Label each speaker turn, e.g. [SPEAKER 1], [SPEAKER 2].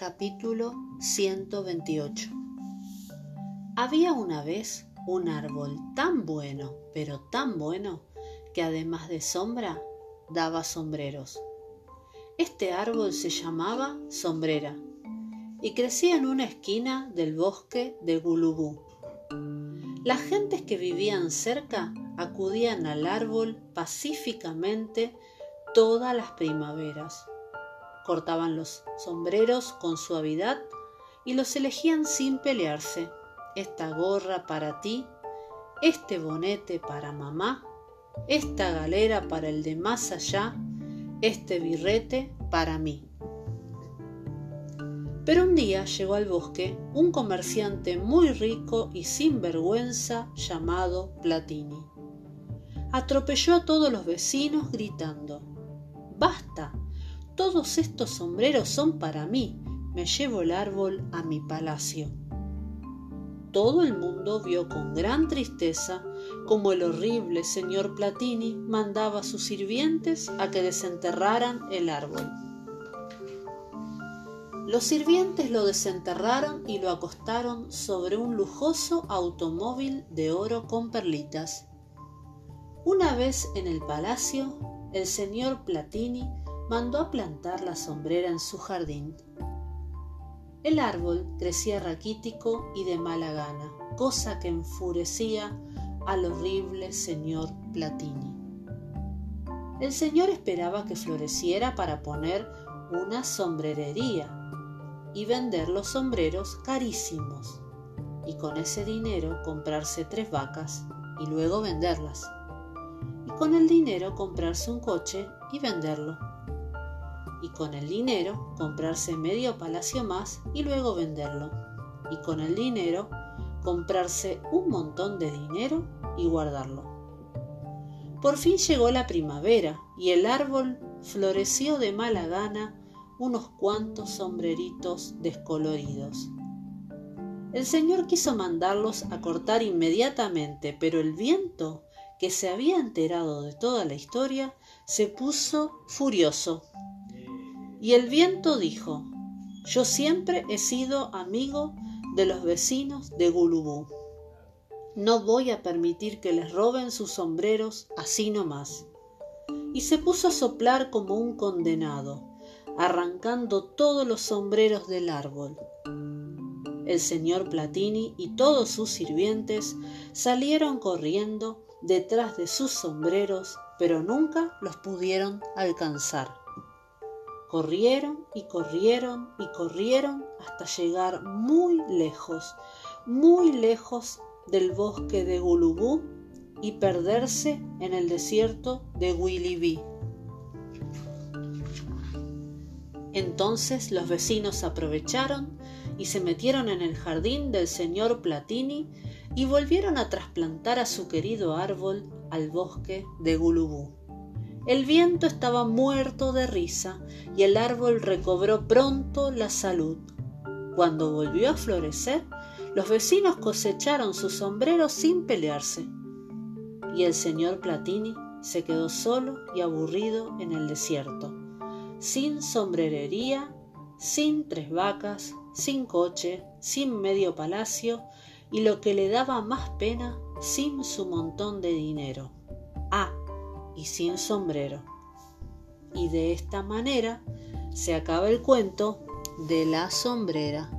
[SPEAKER 1] Capítulo 128 Había una vez un árbol tan bueno, pero tan bueno, que además de sombra, daba sombreros. Este árbol se llamaba sombrera y crecía en una esquina del bosque de Gulubú. Las gentes que vivían cerca acudían al árbol pacíficamente todas las primaveras. Cortaban los sombreros con suavidad y los elegían sin pelearse. Esta gorra para ti, este bonete para mamá, esta galera para el de más allá, este birrete para mí. Pero un día llegó al bosque un comerciante muy rico y sin vergüenza llamado Platini. Atropelló a todos los vecinos gritando Basta, todos estos sombreros son para mí, me llevo el árbol a mi palacio. Todo el mundo vio con gran tristeza cómo el horrible señor Platini mandaba a sus sirvientes a que desenterraran el árbol. Los sirvientes lo desenterraron y lo acostaron sobre un lujoso automóvil de oro con perlitas. Una vez en el palacio, el señor Platini mandó a plantar la sombrera en su jardín. El árbol crecía raquítico y de mala gana, cosa que enfurecía al horrible señor Platini. El señor esperaba que floreciera para poner una sombrerería y vender los sombreros carísimos y con ese dinero comprarse tres vacas y luego venderlas y con el dinero comprarse un coche y venderlo y con el dinero comprarse medio palacio más y luego venderlo y con el dinero comprarse un montón de dinero y guardarlo. Por fin llegó la primavera y el árbol floreció de mala gana unos cuantos sombreritos descoloridos. El señor quiso mandarlos a cortar inmediatamente, pero el viento, que se había enterado de toda la historia, se puso furioso. Y el viento dijo, yo siempre he sido amigo de los vecinos de Gulubú. No voy a permitir que les roben sus sombreros así nomás. Y se puso a soplar como un condenado arrancando todos los sombreros del árbol. El señor Platini y todos sus sirvientes salieron corriendo detrás de sus sombreros, pero nunca los pudieron alcanzar. Corrieron y corrieron y corrieron hasta llegar muy lejos, muy lejos del bosque de Gulubú y perderse en el desierto de Wilibí. Entonces los vecinos aprovecharon y se metieron en el jardín del señor Platini y volvieron a trasplantar a su querido árbol al bosque de Gulubú. El viento estaba muerto de risa y el árbol recobró pronto la salud. Cuando volvió a florecer, los vecinos cosecharon sus sombreros sin pelearse. Y el señor Platini se quedó solo y aburrido en el desierto sin sombrerería, sin tres vacas, sin coche, sin medio palacio y lo que le daba más pena, sin su montón de dinero. Y sin sombrero. Y de esta manera se acaba el cuento de la sombrera.